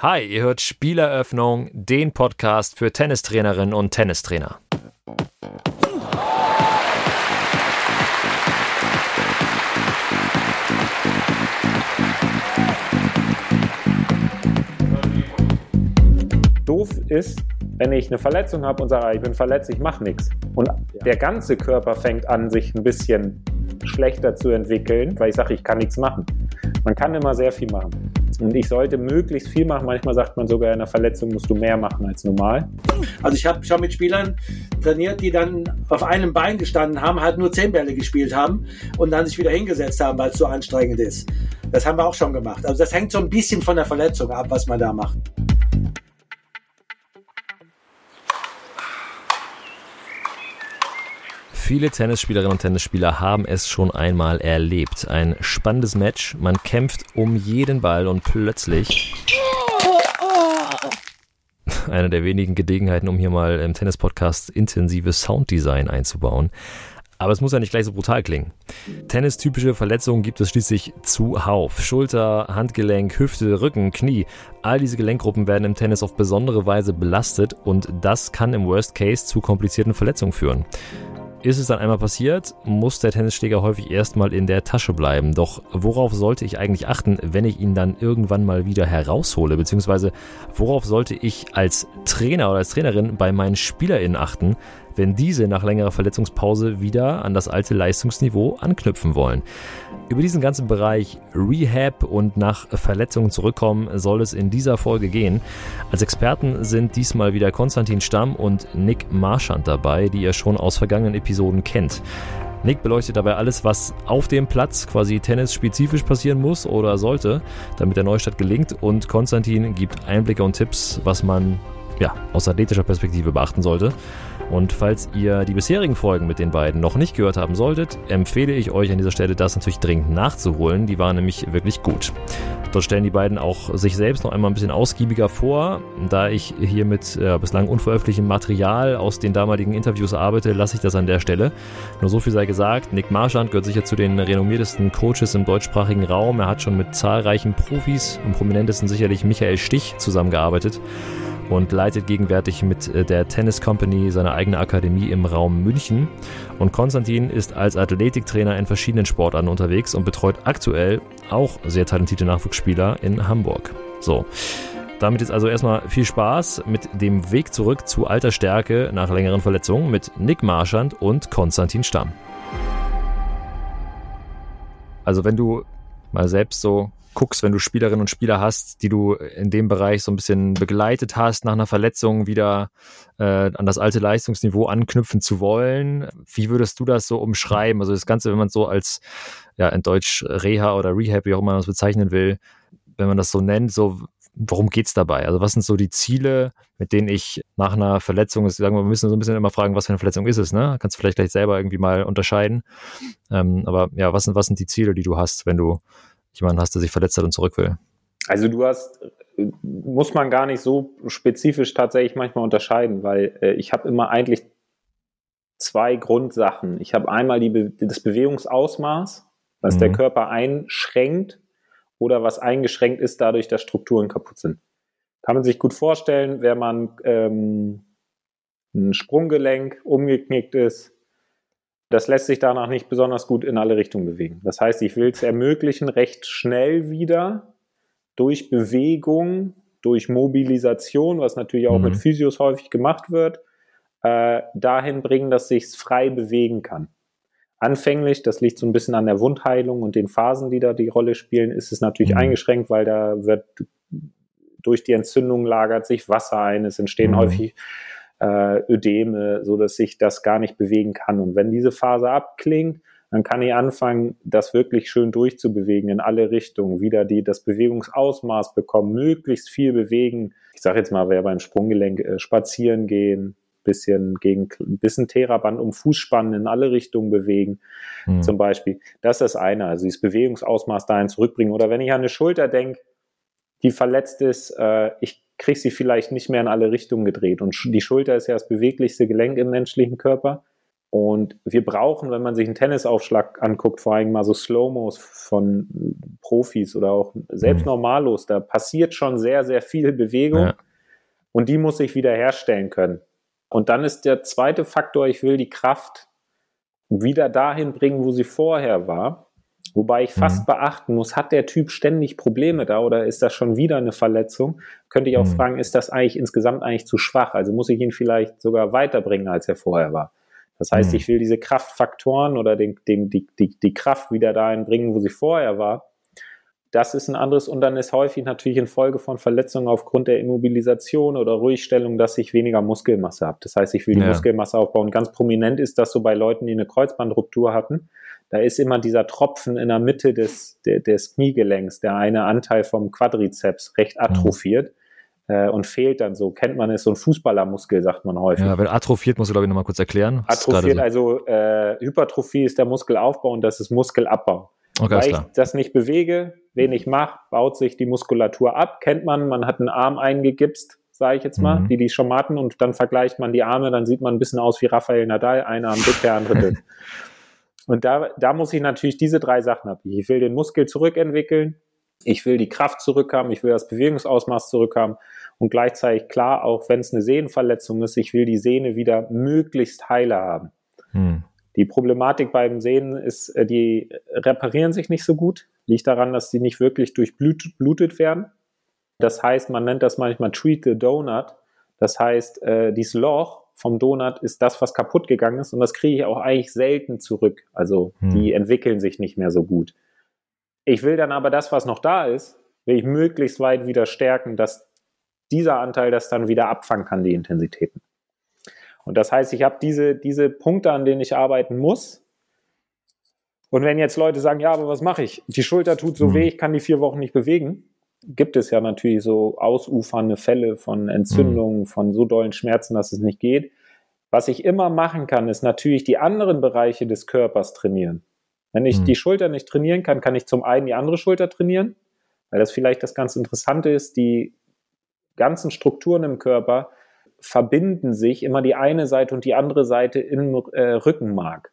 Hi, ihr hört Spieleröffnung, den Podcast für Tennistrainerinnen und Tennistrainer. Doof ist, wenn ich eine Verletzung habe und sage, ich bin verletzt, ich mache nichts. Und der ganze Körper fängt an, sich ein bisschen schlechter zu entwickeln, weil ich sage, ich kann nichts machen. Man kann immer sehr viel machen. Und ich sollte möglichst viel machen. Manchmal sagt man sogar, in einer Verletzung musst du mehr machen als normal. Also ich habe schon mit Spielern trainiert, die dann auf einem Bein gestanden haben, halt nur zehn Bälle gespielt haben und dann sich wieder hingesetzt haben, weil es so anstrengend ist. Das haben wir auch schon gemacht. Also das hängt so ein bisschen von der Verletzung ab, was man da macht. Viele Tennisspielerinnen und Tennisspieler haben es schon einmal erlebt. Ein spannendes Match, man kämpft um jeden Ball und plötzlich eine der wenigen Gelegenheiten, um hier mal im Tennis-Podcast intensives Sounddesign einzubauen. Aber es muss ja nicht gleich so brutal klingen. Tennistypische Verletzungen gibt es schließlich zuhauf. Schulter, Handgelenk, Hüfte, Rücken, Knie. All diese Gelenkgruppen werden im Tennis auf besondere Weise belastet und das kann im Worst Case zu komplizierten Verletzungen führen. Ist es dann einmal passiert, muss der Tennisschläger häufig erstmal in der Tasche bleiben. Doch worauf sollte ich eigentlich achten, wenn ich ihn dann irgendwann mal wieder heraushole? Beziehungsweise worauf sollte ich als Trainer oder als Trainerin bei meinen SpielerInnen achten, wenn diese nach längerer Verletzungspause wieder an das alte Leistungsniveau anknüpfen wollen. Über diesen ganzen Bereich Rehab und nach Verletzungen zurückkommen soll es in dieser Folge gehen. Als Experten sind diesmal wieder Konstantin Stamm und Nick Marschand dabei, die ihr schon aus vergangenen Episoden kennt. Nick beleuchtet dabei alles, was auf dem Platz quasi tennisspezifisch passieren muss oder sollte, damit der Neustart gelingt. Und Konstantin gibt Einblicke und Tipps, was man ja, aus athletischer Perspektive beachten sollte. Und falls ihr die bisherigen Folgen mit den beiden noch nicht gehört haben solltet, empfehle ich euch an dieser Stelle, das natürlich dringend nachzuholen. Die waren nämlich wirklich gut. Dort stellen die beiden auch sich selbst noch einmal ein bisschen ausgiebiger vor. Da ich hier mit äh, bislang unveröffentlichtem Material aus den damaligen Interviews arbeite, lasse ich das an der Stelle. Nur so viel sei gesagt, Nick Marschand gehört sicher zu den renommiertesten Coaches im deutschsprachigen Raum. Er hat schon mit zahlreichen Profis, am prominentesten sicherlich Michael Stich, zusammengearbeitet und leitet gegenwärtig mit äh, der Tennis Company seine eigene Akademie im Raum München. Und Konstantin ist als Athletiktrainer in verschiedenen Sportarten unterwegs und betreut aktuell auch sehr talentierte Nachwuchsspieler in Hamburg. So. Damit ist also erstmal viel Spaß mit dem Weg zurück zu alter Stärke nach längeren Verletzungen mit Nick Marschand und Konstantin Stamm. Also wenn du mal selbst so guckst, wenn du Spielerinnen und Spieler hast, die du in dem Bereich so ein bisschen begleitet hast, nach einer Verletzung wieder äh, an das alte Leistungsniveau anknüpfen zu wollen. Wie würdest du das so umschreiben? Also das Ganze, wenn man so als, ja, in Deutsch Reha oder Rehab, wie auch immer man das bezeichnen will, wenn man das so nennt, so worum geht's dabei? Also was sind so die Ziele, mit denen ich nach einer Verletzung, sagen wir, wir müssen so ein bisschen immer fragen, was für eine Verletzung ist es, ne? Kannst du vielleicht gleich selber irgendwie mal unterscheiden. Ähm, aber ja, was sind, was sind die Ziele, die du hast, wenn du jemanden hast, der sich verletzt hat und zurück will. Also du hast, muss man gar nicht so spezifisch tatsächlich manchmal unterscheiden, weil äh, ich habe immer eigentlich zwei Grundsachen. Ich habe einmal die, das Bewegungsausmaß, was mhm. der Körper einschränkt oder was eingeschränkt ist dadurch, dass Strukturen kaputt sind. Kann man sich gut vorstellen, wenn man ähm, ein Sprunggelenk umgeknickt ist, das lässt sich danach nicht besonders gut in alle Richtungen bewegen. Das heißt, ich will es ermöglichen, recht schnell wieder durch Bewegung, durch Mobilisation, was natürlich auch mhm. mit Physios häufig gemacht wird, äh, dahin bringen, dass sich frei bewegen kann. Anfänglich, das liegt so ein bisschen an der Wundheilung und den Phasen, die da die Rolle spielen, ist es natürlich mhm. eingeschränkt, weil da wird durch die Entzündung lagert sich Wasser ein, es entstehen mhm. häufig äh, Ödeme, so dass sich das gar nicht bewegen kann. Und wenn diese Phase abklingt, dann kann ich anfangen, das wirklich schön durchzubewegen in alle Richtungen, wieder die, das Bewegungsausmaß bekommen, möglichst viel bewegen. Ich sage jetzt mal, wer beim Sprunggelenk äh, spazieren gehen, bisschen gegen ein bisschen Theraband um Fußspannen in alle Richtungen bewegen, mhm. zum Beispiel. Das ist das eine, also dieses Bewegungsausmaß dahin zurückbringen. Oder wenn ich an eine Schulter denke, die verletzt ist, äh, ich kriege sie vielleicht nicht mehr in alle Richtungen gedreht. Und die Schulter ist ja das beweglichste Gelenk im menschlichen Körper. Und wir brauchen, wenn man sich einen Tennisaufschlag anguckt, vor allem mal so Slow-Mos von Profis oder auch selbst mhm. Normalos, da passiert schon sehr, sehr viel Bewegung ja. und die muss ich wieder herstellen können. Und dann ist der zweite Faktor, ich will die Kraft wieder dahin bringen, wo sie vorher war. Wobei ich fast mhm. beachten muss, hat der Typ ständig Probleme da oder ist das schon wieder eine Verletzung? Könnte ich auch mhm. fragen, ist das eigentlich insgesamt eigentlich zu schwach? Also muss ich ihn vielleicht sogar weiterbringen, als er vorher war? Das heißt, mhm. ich will diese Kraftfaktoren oder den, den, die, die, die Kraft wieder dahin bringen, wo sie vorher war. Das ist ein anderes und dann ist häufig natürlich in Folge von Verletzungen aufgrund der Immobilisation oder Ruhigstellung, dass ich weniger Muskelmasse habe. Das heißt, ich will die ja. Muskelmasse aufbauen. Ganz prominent ist das so bei Leuten, die eine Kreuzbandruptur hatten. Da ist immer dieser Tropfen in der Mitte des, des Kniegelenks, der eine Anteil vom Quadrizeps recht atrophiert. Mhm und fehlt dann so. Kennt man es, so ein Fußballermuskel, sagt man häufig. Ja, wenn atrophiert, musst du, glaube ich, nochmal kurz erklären. Atrophiert, so? also äh, Hypertrophie ist der Muskelaufbau und das ist Muskelabbau. Okay, Weil ich das nicht bewege, wenig mache, baut sich die Muskulatur ab. Kennt man, man hat einen Arm eingegipst, sage ich jetzt mal, mhm. die die schon hatten und dann vergleicht man die Arme, dann sieht man ein bisschen aus wie Rafael Nadal, ein Arm dick, der andere dünn. Und da, da muss ich natürlich diese drei Sachen haben. Ich will den Muskel zurückentwickeln, ich will die Kraft zurückhaben, ich will das Bewegungsausmaß zurückhaben und gleichzeitig klar, auch wenn es eine Sehnenverletzung ist, ich will die Sehne wieder möglichst heile haben. Hm. Die Problematik beim Sehnen ist, äh, die reparieren sich nicht so gut. Liegt daran, dass die nicht wirklich durchblutet werden. Das heißt, man nennt das manchmal Treat the Donut. Das heißt, äh, dieses Loch vom Donut ist das, was kaputt gegangen ist und das kriege ich auch eigentlich selten zurück. Also hm. die entwickeln sich nicht mehr so gut. Ich will dann aber das, was noch da ist, will ich möglichst weit wieder stärken, dass dieser Anteil das dann wieder abfangen kann, die Intensitäten. Und das heißt, ich habe diese, diese Punkte, an denen ich arbeiten muss. Und wenn jetzt Leute sagen, ja, aber was mache ich? Die Schulter tut so mhm. weh, ich kann die vier Wochen nicht bewegen, gibt es ja natürlich so ausufernde Fälle von Entzündungen, mhm. von so dollen Schmerzen, dass es nicht geht. Was ich immer machen kann, ist natürlich die anderen Bereiche des Körpers trainieren. Wenn ich mhm. die Schulter nicht trainieren kann, kann ich zum einen die andere Schulter trainieren, weil das vielleicht das ganz Interessante ist, die ganzen Strukturen im Körper verbinden sich immer die eine Seite und die andere Seite im äh, Rückenmark.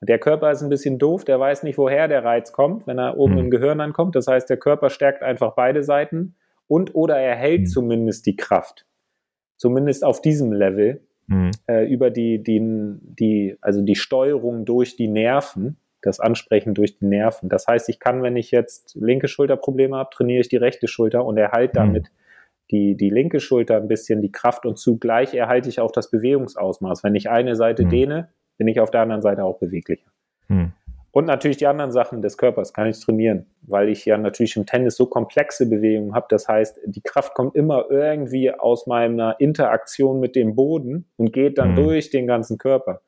Der Körper ist ein bisschen doof, der weiß nicht, woher der Reiz kommt, wenn er oben mhm. im Gehirn ankommt. Das heißt, der Körper stärkt einfach beide Seiten und oder er hält mhm. zumindest die Kraft. Zumindest auf diesem Level mhm. äh, über die, die, die, also die Steuerung durch die Nerven das Ansprechen durch die Nerven. Das heißt, ich kann, wenn ich jetzt linke Schulterprobleme habe, trainiere ich die rechte Schulter und erhalte mhm. damit die, die linke Schulter ein bisschen die Kraft und zugleich erhalte ich auch das Bewegungsausmaß. Wenn ich eine Seite mhm. dehne, bin ich auf der anderen Seite auch beweglicher. Mhm. Und natürlich die anderen Sachen des Körpers kann ich trainieren, weil ich ja natürlich im Tennis so komplexe Bewegungen habe. Das heißt, die Kraft kommt immer irgendwie aus meiner Interaktion mit dem Boden und geht dann mhm. durch den ganzen Körper.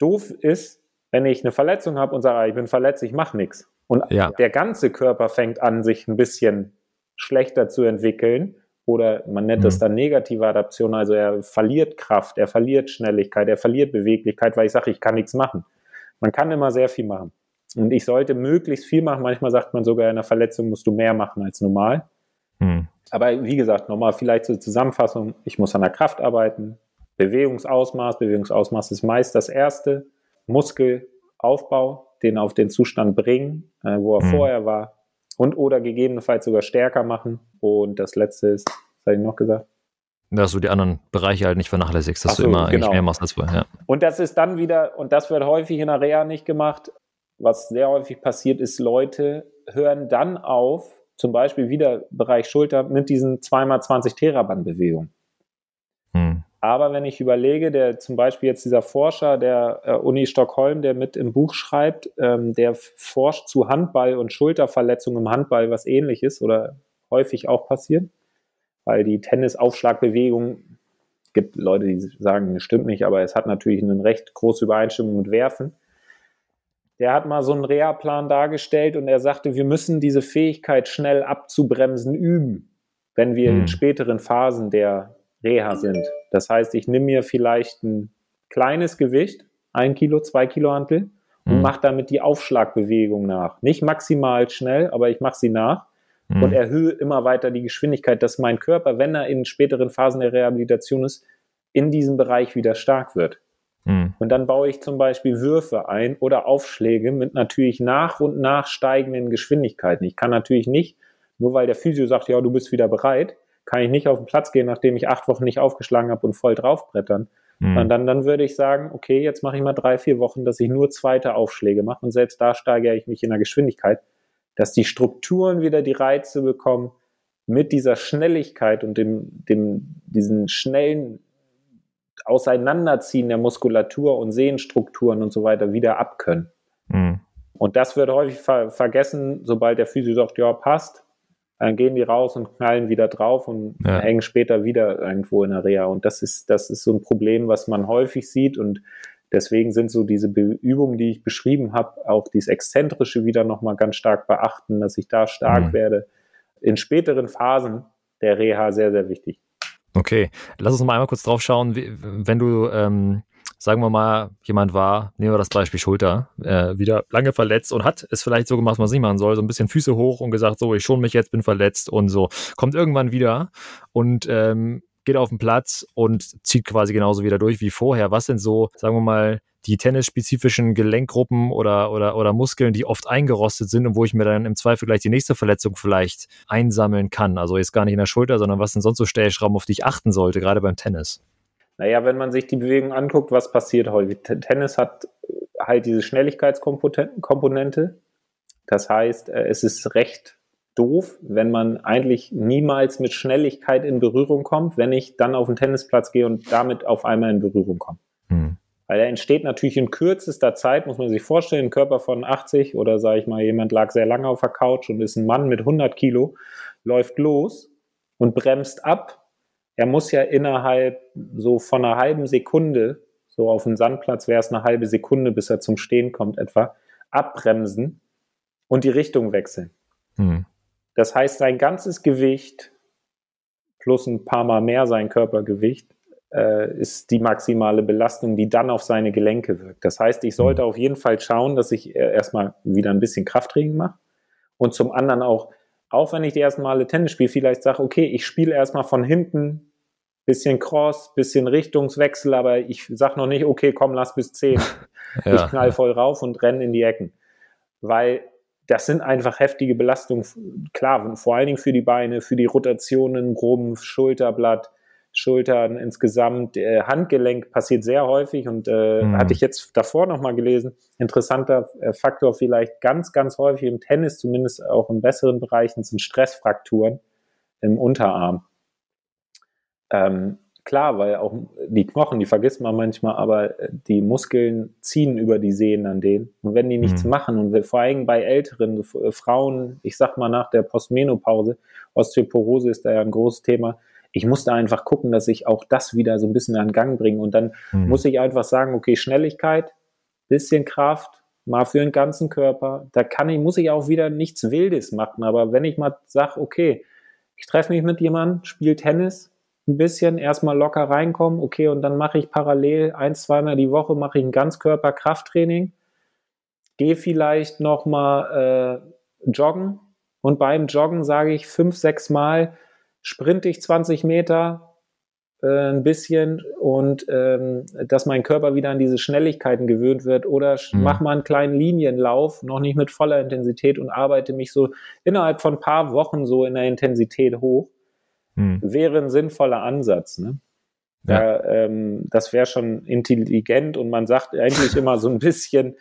Doof ist, wenn ich eine Verletzung habe und sage, ich bin verletzt, ich mache nichts. Und ja. der ganze Körper fängt an, sich ein bisschen schlechter zu entwickeln. Oder man nennt mhm. das dann negative Adaption. Also er verliert Kraft, er verliert Schnelligkeit, er verliert Beweglichkeit, weil ich sage, ich kann nichts machen. Man kann immer sehr viel machen. Und ich sollte möglichst viel machen. Manchmal sagt man sogar, in einer Verletzung musst du mehr machen als normal. Mhm. Aber wie gesagt, nochmal vielleicht zur Zusammenfassung. Ich muss an der Kraft arbeiten. Bewegungsausmaß. Bewegungsausmaß ist meist das Erste. Muskelaufbau, den auf den Zustand bringen, äh, wo er mhm. vorher war und oder gegebenenfalls sogar stärker machen. Und das letzte ist, was habe ich noch gesagt? Dass du die anderen Bereiche halt nicht vernachlässigst, dass so, du immer genau. eigentlich mehr machst als vorher. Ja. Und das ist dann wieder, und das wird häufig in der Reha nicht gemacht, was sehr häufig passiert ist, Leute hören dann auf, zum Beispiel wieder Bereich Schulter, mit diesen 2x20 Theraband-Bewegungen. Hm. Aber wenn ich überlege, der zum Beispiel jetzt dieser Forscher der äh, Uni Stockholm, der mit im Buch schreibt, ähm, der forscht zu Handball und Schulterverletzungen im Handball, was ähnlich ist oder häufig auch passiert, weil die Tennisaufschlagbewegung gibt Leute, die sagen, das stimmt nicht, aber es hat natürlich eine recht große Übereinstimmung mit Werfen. Der hat mal so einen Reha-Plan dargestellt und er sagte, wir müssen diese Fähigkeit schnell abzubremsen üben, wenn wir hm. in späteren Phasen der Reha sind. Das heißt, ich nehme mir vielleicht ein kleines Gewicht, ein Kilo, zwei Kilo Hantel und mhm. mache damit die Aufschlagbewegung nach. Nicht maximal schnell, aber ich mache sie nach mhm. und erhöhe immer weiter die Geschwindigkeit, dass mein Körper, wenn er in späteren Phasen der Rehabilitation ist, in diesem Bereich wieder stark wird. Mhm. Und dann baue ich zum Beispiel Würfe ein oder Aufschläge mit natürlich nach und nach steigenden Geschwindigkeiten. Ich kann natürlich nicht, nur weil der Physio sagt, ja, du bist wieder bereit, kann ich nicht auf den Platz gehen, nachdem ich acht Wochen nicht aufgeschlagen habe und voll draufbrettern. Mhm. Und dann, dann würde ich sagen, okay, jetzt mache ich mal drei, vier Wochen, dass ich nur zweite Aufschläge mache und selbst da steigere ich mich in der Geschwindigkeit, dass die Strukturen wieder die Reize bekommen, mit dieser Schnelligkeit und dem, dem, diesen schnellen Auseinanderziehen der Muskulatur und Sehenstrukturen und so weiter wieder abkönnen. Mhm. Und das wird häufig ver vergessen, sobald der Physio sagt, ja, passt, dann gehen die raus und knallen wieder drauf und ja. hängen später wieder irgendwo in der Reha. Und das ist, das ist so ein Problem, was man häufig sieht und deswegen sind so diese Übungen, die ich beschrieben habe, auch dieses Exzentrische wieder nochmal ganz stark beachten, dass ich da stark mhm. werde. In späteren Phasen der Reha sehr, sehr wichtig. Okay, lass uns mal einmal kurz drauf schauen, wenn du ähm, sagen wir mal, jemand war, nehmen wir das Beispiel Schulter, äh, wieder lange verletzt und hat es vielleicht so gemacht, was man nicht machen soll, so ein bisschen Füße hoch und gesagt, so, ich schon mich jetzt, bin verletzt und so, kommt irgendwann wieder und ähm, geht auf den Platz und zieht quasi genauso wieder durch wie vorher. Was sind so, sagen wir mal, die tennisspezifischen Gelenkgruppen oder, oder, oder Muskeln, die oft eingerostet sind und wo ich mir dann im Zweifel gleich die nächste Verletzung vielleicht einsammeln kann? Also jetzt gar nicht in der Schulter, sondern was sind sonst so Stellschrauben, auf die ich achten sollte, gerade beim Tennis? Naja, wenn man sich die Bewegung anguckt, was passiert häufig? Tennis hat äh, halt diese Schnelligkeitskomponente. Das heißt, äh, es ist recht doof, wenn man eigentlich niemals mit Schnelligkeit in Berührung kommt, wenn ich dann auf den Tennisplatz gehe und damit auf einmal in Berührung komme. Hm. Weil er entsteht natürlich in kürzester Zeit, muss man sich vorstellen, ein Körper von 80 oder sage ich mal, jemand lag sehr lange auf der Couch und ist ein Mann mit 100 Kilo, läuft los und bremst ab er muss ja innerhalb so von einer halben Sekunde, so auf dem Sandplatz wäre es eine halbe Sekunde, bis er zum Stehen kommt etwa, abbremsen und die Richtung wechseln. Hm. Das heißt, sein ganzes Gewicht plus ein paar Mal mehr sein Körpergewicht äh, ist die maximale Belastung, die dann auf seine Gelenke wirkt. Das heißt, ich sollte hm. auf jeden Fall schauen, dass ich äh, erstmal wieder ein bisschen Krafttraining mache und zum anderen auch, auch wenn ich die ersten Male Tennis spiele, vielleicht sage, okay, ich spiele erstmal von hinten bisschen Cross, bisschen Richtungswechsel, aber ich sag noch nicht, okay, komm, lass bis 10. ja. Ich knall voll rauf und renne in die Ecken. Weil das sind einfach heftige Belastungen, klar, vor allen Dingen für die Beine, für die Rotationen, Rumpf, Schulterblatt, Schultern insgesamt, äh, Handgelenk passiert sehr häufig und äh, mhm. hatte ich jetzt davor nochmal gelesen, interessanter äh, Faktor vielleicht ganz, ganz häufig im Tennis, zumindest auch in besseren Bereichen, sind Stressfrakturen im Unterarm. Ähm, klar, weil auch die Knochen, die vergisst man manchmal, aber äh, die Muskeln ziehen über die Sehnen an denen. Und wenn die nichts mhm. machen und vor allem bei älteren äh, Frauen, ich sag mal nach der Postmenopause, Osteoporose ist da ja ein großes Thema, ich muss da einfach gucken, dass ich auch das wieder so ein bisschen an Gang bringe. Und dann mhm. muss ich einfach sagen, okay, Schnelligkeit, bisschen Kraft, mal für den ganzen Körper. Da kann ich, muss ich auch wieder nichts Wildes machen. Aber wenn ich mal sage, okay, ich treffe mich mit jemandem, spiele Tennis, ein bisschen erstmal locker reinkommen, okay, und dann mache ich parallel ein, zweimal die Woche mache ich ein Ganzkörper-Krafttraining, gehe vielleicht nochmal äh, joggen und beim Joggen sage ich fünf, sechs Mal, sprinte ich 20 Meter äh, ein bisschen und ähm, dass mein Körper wieder an diese Schnelligkeiten gewöhnt wird oder mhm. mach mal einen kleinen Linienlauf, noch nicht mit voller Intensität und arbeite mich so innerhalb von ein paar Wochen so in der Intensität hoch hm. wäre ein sinnvoller Ansatz. Ne? Ja. Da, ähm, das wäre schon intelligent und man sagt eigentlich immer so ein bisschen,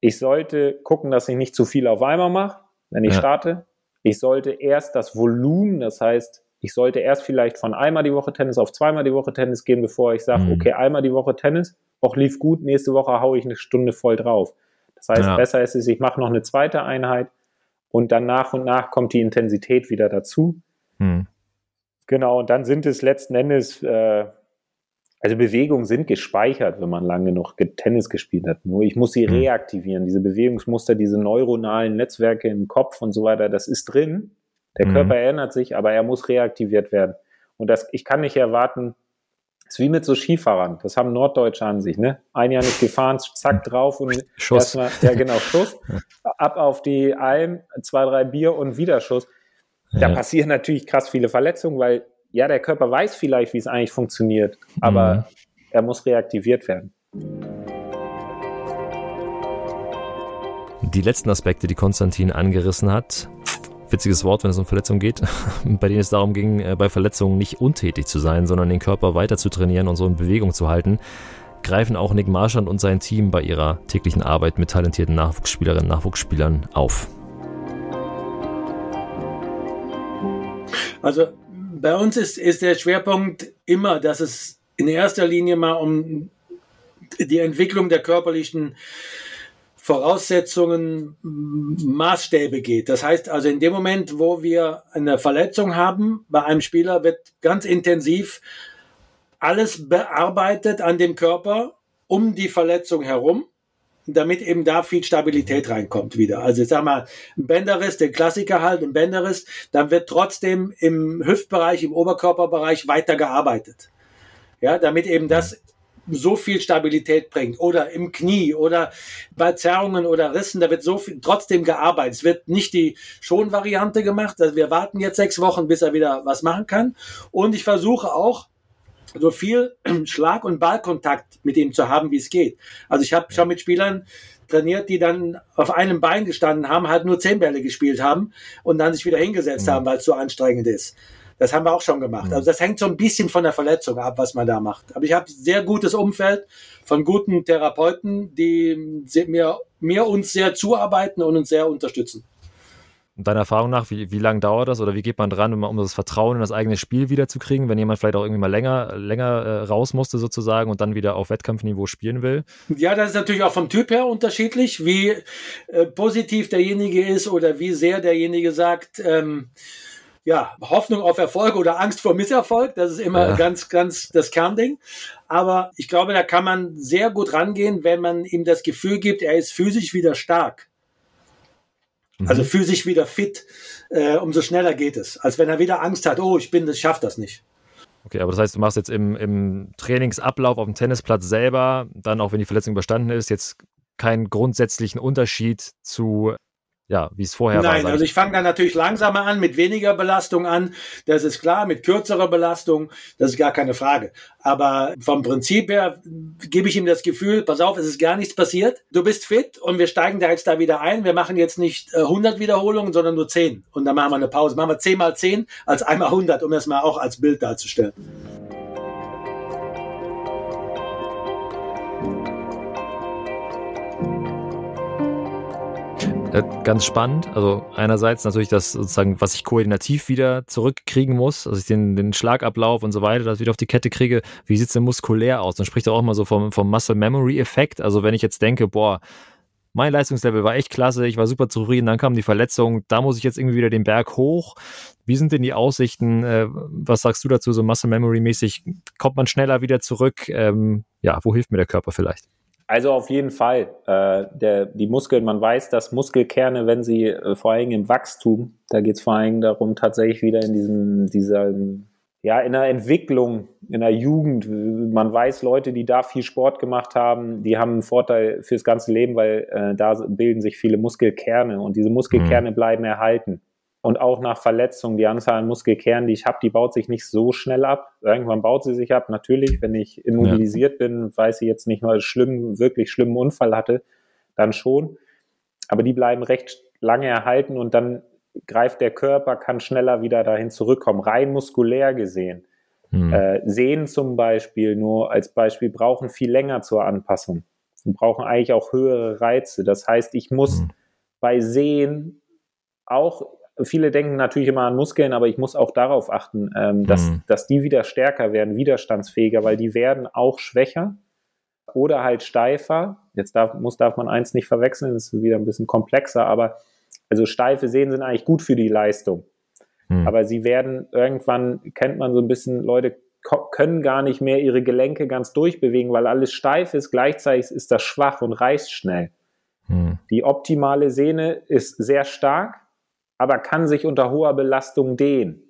ich sollte gucken, dass ich nicht zu viel auf einmal mache, wenn ich ja. starte. Ich sollte erst das Volumen, das heißt, ich sollte erst vielleicht von einmal die Woche Tennis auf zweimal die Woche Tennis gehen, bevor ich sage, mhm. okay, einmal die Woche Tennis, auch lief gut, nächste Woche haue ich eine Stunde voll drauf. Das heißt, ja. besser ist es, ich mache noch eine zweite Einheit und dann nach und nach kommt die Intensität wieder dazu. Mhm. Genau, und dann sind es letzten Endes, äh, also Bewegungen sind gespeichert, wenn man lange genug Tennis gespielt hat. Nur ich muss sie mhm. reaktivieren. Diese Bewegungsmuster, diese neuronalen Netzwerke im Kopf und so weiter, das ist drin. Der mhm. Körper erinnert sich, aber er muss reaktiviert werden. Und das, ich kann nicht erwarten, ist wie mit so Skifahrern. Das haben Norddeutsche an sich, ne? Ein Jahr nicht gefahren, zack drauf und Schuss. erstmal, ja genau, Schuss. Ab auf die Alm, zwei, drei Bier und wieder Schuss. Da ja. passieren natürlich krass viele Verletzungen, weil ja, der Körper weiß vielleicht, wie es eigentlich funktioniert, aber mhm. er muss reaktiviert werden. Die letzten Aspekte, die Konstantin angerissen hat, witziges Wort, wenn es um Verletzungen geht, bei denen es darum ging, äh, bei Verletzungen nicht untätig zu sein, sondern den Körper weiter zu trainieren und so in Bewegung zu halten, greifen auch Nick Marschand und sein Team bei ihrer täglichen Arbeit mit talentierten Nachwuchsspielerinnen und Nachwuchsspielern auf. Also bei uns ist, ist der Schwerpunkt immer, dass es in erster Linie mal um die Entwicklung der körperlichen Voraussetzungen, Maßstäbe geht. Das heißt also, in dem Moment, wo wir eine Verletzung haben, bei einem Spieler wird ganz intensiv alles bearbeitet an dem Körper um die Verletzung herum, damit eben da viel Stabilität reinkommt wieder. Also ich sag mal, ein Bänderriss, der Klassiker halt, ein Bänderriss, dann wird trotzdem im Hüftbereich, im Oberkörperbereich weiter gearbeitet. Ja, damit eben das so viel Stabilität bringt oder im Knie oder bei Zerrungen oder Rissen, da wird so viel trotzdem gearbeitet. Es wird nicht die Schon-Variante gemacht. Also wir warten jetzt sechs Wochen, bis er wieder was machen kann. Und ich versuche auch, so viel Schlag- und Ballkontakt mit ihm zu haben, wie es geht. Also ich habe schon mit Spielern trainiert, die dann auf einem Bein gestanden haben, halt nur zehn Bälle gespielt haben und dann sich wieder hingesetzt mhm. haben, weil es so anstrengend ist. Das haben wir auch schon gemacht. Mhm. Also das hängt so ein bisschen von der Verletzung ab, was man da macht. Aber ich habe sehr gutes Umfeld von guten Therapeuten, die mir, mir uns sehr zuarbeiten und uns sehr unterstützen. Und deiner Erfahrung nach, wie, wie lange dauert das oder wie geht man dran, um, um das Vertrauen in das eigene Spiel wiederzukriegen, wenn jemand vielleicht auch irgendwie mal länger, länger äh, raus musste sozusagen und dann wieder auf Wettkampfniveau spielen will? Ja, das ist natürlich auch vom Typ her unterschiedlich, wie äh, positiv derjenige ist oder wie sehr derjenige sagt, ähm, ja, Hoffnung auf Erfolg oder Angst vor Misserfolg. Das ist immer ja. ganz, ganz das Kernding. Aber ich glaube, da kann man sehr gut rangehen, wenn man ihm das Gefühl gibt, er ist physisch wieder stark. Mhm. Also physisch wieder fit, äh, umso schneller geht es. Als wenn er wieder Angst hat, oh, ich bin, das schafft das nicht. Okay, aber das heißt, du machst jetzt im, im Trainingsablauf auf dem Tennisplatz selber, dann auch wenn die Verletzung überstanden ist, jetzt keinen grundsätzlichen Unterschied zu ja, wie es vorher Nein, war. Nein, also ich fange dann natürlich langsamer an, mit weniger Belastung an. Das ist klar, mit kürzerer Belastung, das ist gar keine Frage. Aber vom Prinzip her gebe ich ihm das Gefühl, pass auf, es ist gar nichts passiert. Du bist fit und wir steigen da jetzt da wieder ein. Wir machen jetzt nicht 100 äh, Wiederholungen, sondern nur 10. Und dann machen wir eine Pause. Machen wir 10 mal 10 als einmal 100, um das mal auch als Bild darzustellen. Ganz spannend. Also einerseits natürlich das sozusagen, was ich koordinativ wieder zurückkriegen muss, also ich den, den Schlagablauf und so weiter, das wieder auf die Kette kriege. Wie sieht's denn muskulär aus? Dann spricht er auch mal so vom, vom Muscle Memory Effekt. Also wenn ich jetzt denke, boah, mein Leistungslevel war echt klasse, ich war super zufrieden, dann kam die Verletzung, da muss ich jetzt irgendwie wieder den Berg hoch. Wie sind denn die Aussichten? Äh, was sagst du dazu, so Muscle Memory mäßig? Kommt man schneller wieder zurück? Ähm, ja, wo hilft mir der Körper vielleicht? Also auf jeden Fall. Äh, der, die Muskeln, man weiß, dass Muskelkerne, wenn sie äh, vor allem im Wachstum, da geht es vor allem darum, tatsächlich wieder in diesem, dieser, ja, in der Entwicklung, in der Jugend. Man weiß, Leute, die da viel Sport gemacht haben, die haben einen Vorteil fürs ganze Leben, weil äh, da bilden sich viele Muskelkerne und diese Muskelkerne mhm. bleiben erhalten und auch nach Verletzungen, die Anzahl an Muskelkernen, die ich habe, die baut sich nicht so schnell ab. Irgendwann baut sie sich ab. Natürlich, wenn ich immobilisiert ja. bin, weiß ich jetzt nicht mal schlimm, wirklich schlimmen Unfall hatte, dann schon. Aber die bleiben recht lange erhalten und dann greift der Körper, kann schneller wieder dahin zurückkommen, rein muskulär gesehen. Hm. Äh, Sehen zum Beispiel, nur als Beispiel, brauchen viel länger zur Anpassung und brauchen eigentlich auch höhere Reize. Das heißt, ich muss hm. bei Sehen auch viele denken natürlich immer an Muskeln, aber ich muss auch darauf achten, ähm, dass, mhm. dass die wieder stärker werden, widerstandsfähiger, weil die werden auch schwächer oder halt steifer. Jetzt darf, muss, darf man eins nicht verwechseln, das ist wieder ein bisschen komplexer, aber also steife Sehnen sind eigentlich gut für die Leistung. Mhm. Aber sie werden irgendwann, kennt man so ein bisschen, Leute können gar nicht mehr ihre Gelenke ganz durchbewegen, weil alles steif ist. Gleichzeitig ist das schwach und reißt schnell. Mhm. Die optimale Sehne ist sehr stark, aber kann sich unter hoher Belastung dehnen.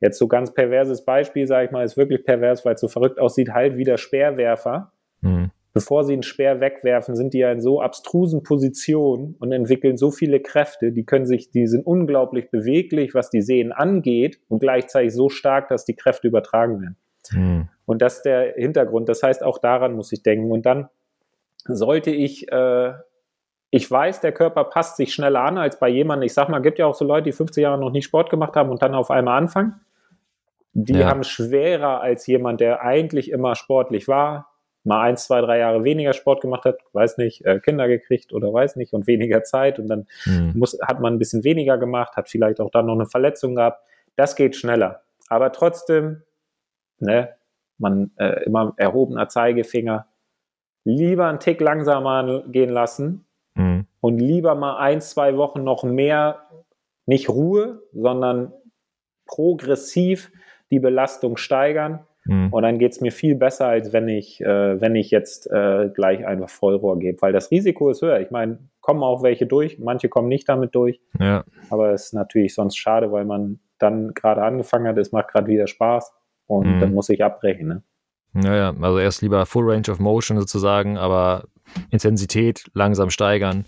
Jetzt so ganz perverses Beispiel, sage ich mal, ist wirklich pervers, weil es so verrückt aussieht, halt wie der Speerwerfer. Mhm. Bevor sie einen Speer wegwerfen, sind die ja in so abstrusen Positionen und entwickeln so viele Kräfte, die können sich, die sind unglaublich beweglich, was die Sehnen angeht und gleichzeitig so stark, dass die Kräfte übertragen werden. Mhm. Und das ist der Hintergrund. Das heißt, auch daran muss ich denken. Und dann sollte ich, äh, ich weiß, der Körper passt sich schneller an als bei jemandem. Ich sag mal, gibt ja auch so Leute, die 50 Jahre noch nie Sport gemacht haben und dann auf einmal anfangen. Die ja. haben schwerer als jemand, der eigentlich immer sportlich war, mal eins, zwei, drei Jahre weniger Sport gemacht hat, weiß nicht, äh, Kinder gekriegt oder weiß nicht und weniger Zeit und dann mhm. muss, hat man ein bisschen weniger gemacht, hat vielleicht auch dann noch eine Verletzung gehabt. Das geht schneller. Aber trotzdem, ne, man äh, immer erhobener Zeigefinger, lieber einen Tick langsamer gehen lassen. Und lieber mal ein, zwei Wochen noch mehr, nicht Ruhe, sondern progressiv die Belastung steigern Mhm. Und dann geht es mir viel besser, als wenn ich, äh, wenn ich jetzt äh, gleich einfach Vollrohr gebe, weil das Risiko ist höher. Ich meine, kommen auch welche durch, manche kommen nicht damit durch. Ja. Aber es ist natürlich sonst schade, weil man dann gerade angefangen hat, es macht gerade wieder Spaß und mhm. dann muss ich abbrechen. Ne? Naja, also erst lieber Full Range of Motion sozusagen, aber Intensität langsam steigern.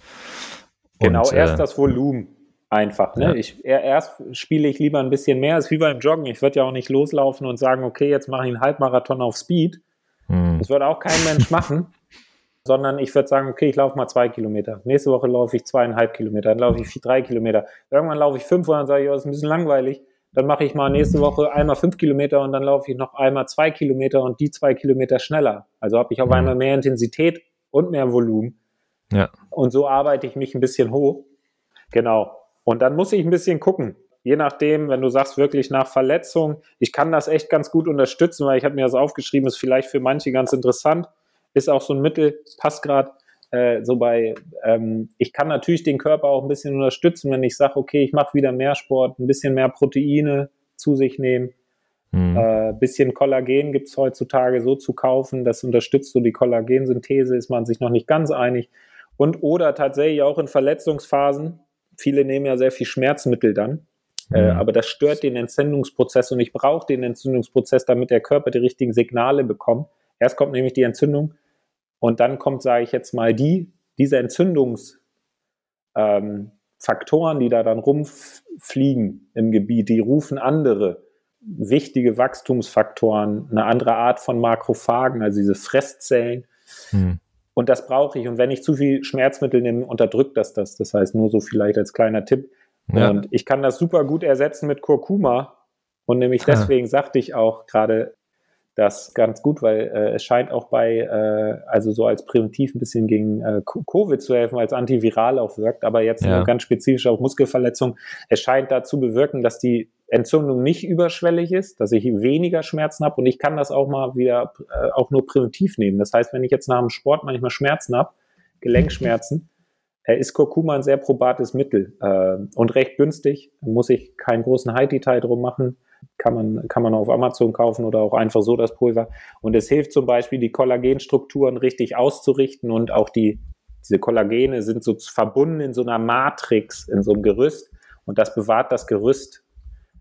Genau, und, erst äh, das Volumen einfach. Ne? Ja. Ich, erst spiele ich lieber ein bisschen mehr, ist wie beim Joggen. Ich würde ja auch nicht loslaufen und sagen, okay, jetzt mache ich einen Halbmarathon auf Speed. Hm. Das würde auch kein Mensch machen, sondern ich würde sagen, okay, ich laufe mal zwei Kilometer. Nächste Woche laufe ich zweieinhalb Kilometer, dann laufe ich drei Kilometer. Irgendwann laufe ich fünf und dann sage ich, oh, das ist ein bisschen langweilig. Dann mache ich mal nächste Woche einmal fünf Kilometer und dann laufe ich noch einmal zwei Kilometer und die zwei Kilometer schneller. Also habe ich auf hm. einmal mehr Intensität und mehr Volumen. Ja. Und so arbeite ich mich ein bisschen hoch. Genau. Und dann muss ich ein bisschen gucken. Je nachdem, wenn du sagst, wirklich nach Verletzung, ich kann das echt ganz gut unterstützen, weil ich habe mir das aufgeschrieben, ist vielleicht für manche ganz interessant, ist auch so ein Mittel, passt gerade äh, so bei, ähm, ich kann natürlich den Körper auch ein bisschen unterstützen, wenn ich sage, okay, ich mache wieder mehr Sport, ein bisschen mehr Proteine zu sich nehmen. Mhm. Äh, bisschen Kollagen gibt es heutzutage so zu kaufen, das unterstützt so die Kollagensynthese, ist man sich noch nicht ganz einig. Und oder tatsächlich auch in Verletzungsphasen, viele nehmen ja sehr viel Schmerzmittel dann. Mhm. Äh, aber das stört den Entzündungsprozess und ich brauche den Entzündungsprozess, damit der Körper die richtigen Signale bekommt. Erst kommt nämlich die Entzündung und dann kommt, sage ich jetzt mal, die, diese Entzündungsfaktoren, ähm, die da dann rumfliegen im Gebiet, die rufen andere wichtige Wachstumsfaktoren, eine andere Art von Makrophagen, also diese Fresszellen, mhm. Und das brauche ich. Und wenn ich zu viel Schmerzmittel nehme, unterdrückt das das. Das heißt, nur so vielleicht als kleiner Tipp. Ja. Und ich kann das super gut ersetzen mit Kurkuma. Und nämlich deswegen sagte ich auch gerade das ganz gut, weil äh, es scheint auch bei, äh, also so als Präventiv ein bisschen gegen äh, Covid zu helfen, als antiviral auch wirkt, aber jetzt ja. ganz spezifisch auf Muskelverletzungen. Es scheint dazu bewirken, dass die Entzündung nicht überschwellig ist, dass ich weniger Schmerzen habe und ich kann das auch mal wieder äh, auch nur präventiv nehmen. Das heißt, wenn ich jetzt nach dem Sport manchmal Schmerzen habe, Gelenkschmerzen, äh, ist Kurkuma ein sehr probates Mittel äh, und recht günstig. Muss ich keinen großen High-Detail drum machen. Kann man, kann man auf Amazon kaufen oder auch einfach so das Pulver. Und es hilft zum Beispiel, die Kollagenstrukturen richtig auszurichten und auch die, diese Kollagene sind so verbunden in so einer Matrix, in so einem Gerüst und das bewahrt das Gerüst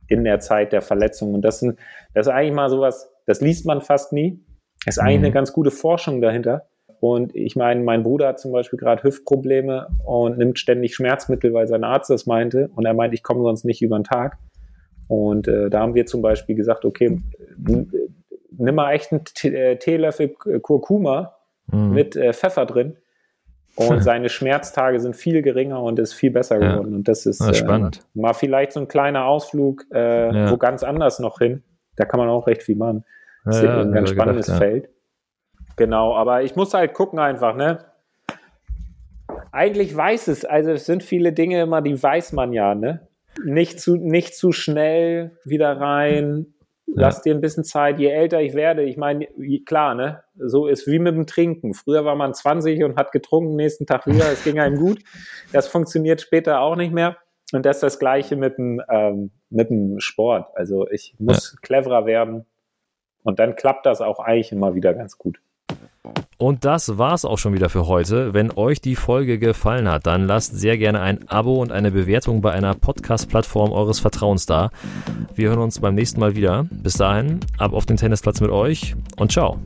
in der Zeit der Verletzung. Und das, sind, das ist eigentlich mal sowas, das liest man fast nie. Ist eigentlich mhm. eine ganz gute Forschung dahinter. Und ich meine, mein Bruder hat zum Beispiel gerade Hüftprobleme und nimmt ständig Schmerzmittel, weil sein Arzt das meinte. Und er meint, ich komme sonst nicht über den Tag. Und äh, da haben wir zum Beispiel gesagt, okay, nimm mal echt einen äh, Teelöffel Kurkuma mhm. mit äh, Pfeffer drin und seine Schmerztage sind viel geringer und ist viel besser geworden. Ja. Und das ist, das ist äh, mal vielleicht so ein kleiner Ausflug äh, ja. wo ganz anders noch hin. Da kann man auch recht viel machen. Das ja, ist ein ganz spannendes gedacht, Feld. Genau, aber ich muss halt gucken einfach, ne? Eigentlich weiß es, also es sind viele Dinge immer, die weiß man ja, ne? Nicht zu, nicht zu schnell wieder rein, Lass dir ein bisschen Zeit, je älter ich werde. Ich meine, klar, ne? So ist wie mit dem Trinken. Früher war man 20 und hat getrunken, nächsten Tag wieder, es ging einem gut. Das funktioniert später auch nicht mehr. Und das ist das Gleiche mit dem, ähm, mit dem Sport. Also ich muss ja. cleverer werden. Und dann klappt das auch eigentlich immer wieder ganz gut. Und das war's auch schon wieder für heute. Wenn euch die Folge gefallen hat, dann lasst sehr gerne ein Abo und eine Bewertung bei einer Podcast-Plattform eures Vertrauens da. Wir hören uns beim nächsten Mal wieder. Bis dahin, ab auf den Tennisplatz mit euch und ciao.